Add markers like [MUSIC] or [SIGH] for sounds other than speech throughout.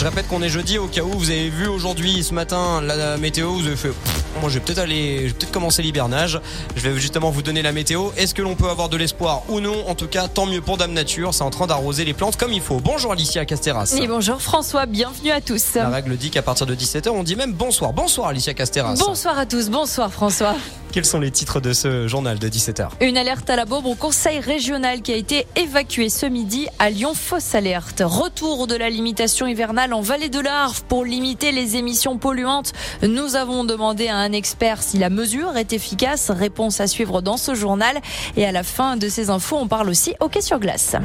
Je répète qu'on est jeudi au cas où vous avez vu aujourd'hui, ce matin, la météo, vous avez fait. Moi, je vais peut-être aller, je vais peut-être commencer l'hibernage. Je vais justement vous donner la météo. Est-ce que l'on peut avoir de l'espoir ou non? En tout cas, tant mieux pour Dame Nature. C'est en train d'arroser les plantes comme il faut. Bonjour Alicia Casteras. Et bonjour François, bienvenue à tous. La règle dit qu'à partir de 17h, on dit même bonsoir. Bonsoir Alicia Casteras. Bonsoir à tous, bonsoir François. Quels sont les titres de ce journal de 17h Une alerte à la bombe au conseil régional qui a été évacué ce midi à Lyon. Fausse alerte. Retour de la limitation hivernale en vallée de l'Arve pour limiter les émissions polluantes. Nous avons demandé à un expert si la mesure est efficace. Réponse à suivre dans ce journal. Et à la fin de ces infos, on parle aussi hockey sur glace.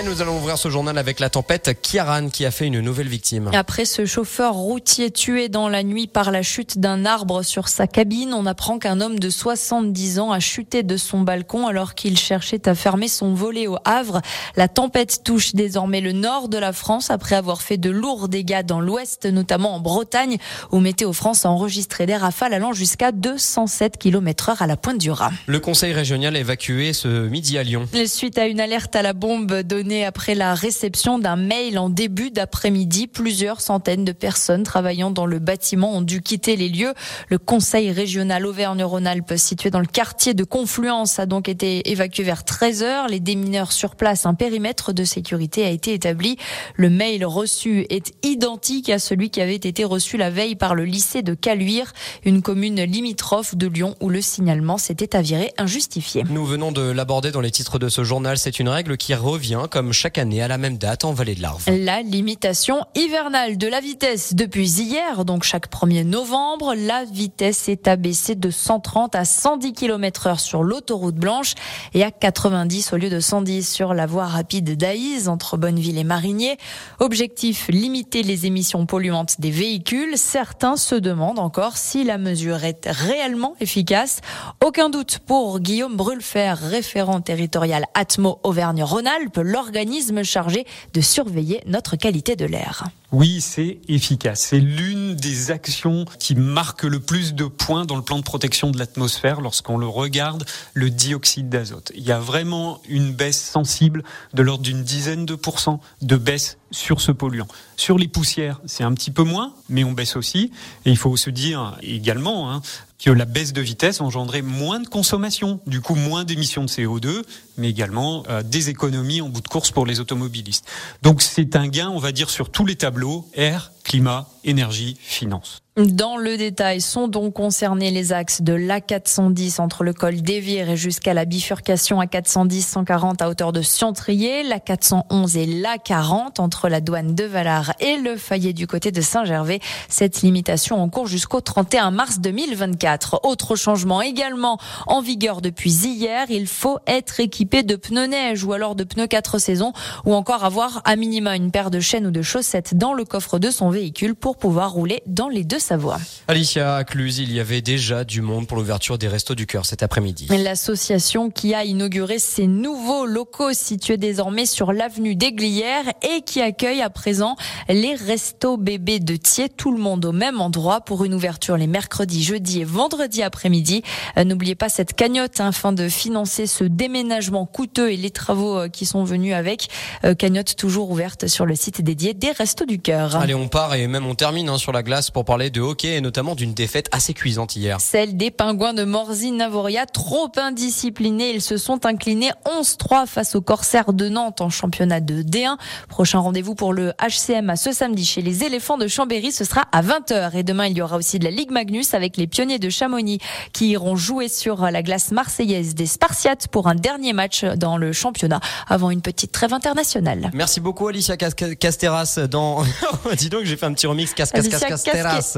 Et nous allons ouvrir ce journal avec la tempête Kiaran qui a fait une nouvelle victime. Après ce chauffeur routier tué dans la nuit par la chute d'un arbre sur sa cabine, on apprend qu'un homme de 70 ans a chuté de son balcon alors qu'il cherchait à fermer son volet au Havre. La tempête touche désormais le nord de la France après avoir fait de lourds dégâts dans l'ouest, notamment en Bretagne, où Météo France a enregistré des rafales allant jusqu'à 207 km heure à la pointe du Raz. Le conseil régional a évacué ce midi à Lyon. Suite à une alerte à la bombe donnée après la réception d'un mail en début d'après-midi. Plusieurs centaines de personnes travaillant dans le bâtiment ont dû quitter les lieux. Le conseil régional Auvergne-Rhône-Alpes, situé dans le quartier de Confluence, a donc été évacué vers 13 heures. Les démineurs sur place, un périmètre de sécurité a été établi. Le mail reçu est identique à celui qui avait été reçu la veille par le lycée de Caluire, une commune limitrophe de Lyon où le signalement s'était avéré injustifié. Nous venons de l'aborder dans les titres de ce journal. C'est une règle qui revient comme chaque année à la même date en Vallée de l'Arve. La limitation hivernale de la vitesse depuis hier, donc chaque 1er novembre, la vitesse est abaissée de 130 à 110 km heure sur l'autoroute blanche et à 90 au lieu de 110 sur la voie rapide d'Aïs entre Bonneville et Marigné. Objectif, limiter les émissions polluantes des véhicules. Certains se demandent encore si la mesure est réellement efficace. Aucun doute pour Guillaume Brulfer, référent territorial Atmo Auvergne-Rhône-Alpes, l'organisme chargé de surveiller notre qualité de l'air. Oui, c'est efficace. C'est l'une des actions qui marque le plus de points dans le plan de protection de l'atmosphère lorsqu'on le regarde, le dioxyde d'azote. Il y a vraiment une baisse sensible de l'ordre d'une dizaine de pourcents de baisse sur ce polluant. Sur les poussières, c'est un petit peu moins, mais on baisse aussi. Et il faut se dire également hein, que la baisse de vitesse engendrait moins de consommation, du coup moins d'émissions de CO2, mais également euh, des économies en bout de course pour les automobilistes. Donc c'est un gain, on va dire, sur tous les tableaux, air, climat, énergie, finance. Dans le détail, sont donc concernés les axes de l'A410 entre le col d'Evire et jusqu'à la bifurcation A410-140 à hauteur de Siontrier, l'A411 et l'A40 entre la douane de Valar et le Fayet du côté de Saint-Gervais. Cette limitation en cours jusqu'au 31 mars 2024. Autre changement également en vigueur depuis hier, il faut être équipé de pneus neige ou alors de pneus 4 saisons ou encore avoir à minima une paire de chaînes ou de chaussettes dans le coffre de son véhicule pour pouvoir rouler dans les deux Savoie. Alicia, à Cluse, il y avait déjà du monde pour l'ouverture des Restos du Cœur cet après-midi. L'association qui a inauguré ses nouveaux locaux situés désormais sur l'avenue d'Aiglières et qui accueille à présent les Restos bébés de Thiers, tout le monde au même endroit pour une ouverture les mercredis, jeudis et vendredis après-midi. Euh, n'oubliez pas cette cagnotte hein, afin de financer ce déménagement coûteux et les travaux euh, qui sont venus avec. Euh, cagnotte toujours ouverte sur le site dédié des Restos du Cœur. Allez, on part et même on termine hein, sur la glace pour parler de de hockey et notamment d'une défaite assez cuisante hier. Celle des pingouins de Morzine-Navoria, trop indisciplinés. Ils se sont inclinés 11-3 face aux Corsaires de Nantes en championnat de D1. Prochain rendez-vous pour le HCM à ce samedi chez les éléphants de Chambéry. Ce sera à 20h. Et demain, il y aura aussi de la Ligue Magnus avec les pionniers de Chamonix qui iront jouer sur la glace marseillaise des Spartiates pour un dernier match dans le championnat avant une petite trêve internationale. Merci beaucoup Alicia Casteras dans... [LAUGHS] Dis donc j'ai fait un petit remix Casteras.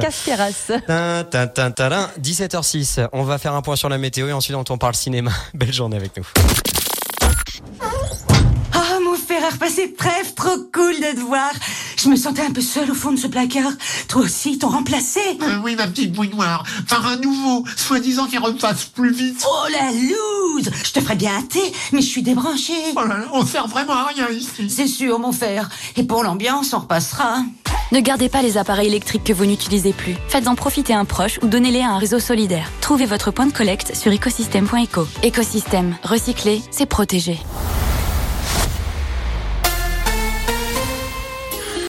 17h06, on va faire un point sur la météo et ensuite on parle cinéma. [LAUGHS] Belle journée avec nous. Ah, mon frère a repassé trêve, trop cool de te voir. Je me sentais un peu seule au fond de ce placard. Toi aussi, t'ont remplacé. Euh, oui, ma petite bouille noire. Par un nouveau, soi-disant qui repasse plus vite. Oh la loose Je te ferais bien un thé, mais je suis débranchée. Oh là là, on sert vraiment à rien ici. C'est sûr, mon frère. Et pour l'ambiance, on repassera. Ne gardez pas les appareils électriques que vous n'utilisez plus. Faites-en profiter un proche ou donnez-les à un réseau solidaire. Trouvez votre point de collecte sur écosystème.eco. Écosystème, recycler, c'est protéger.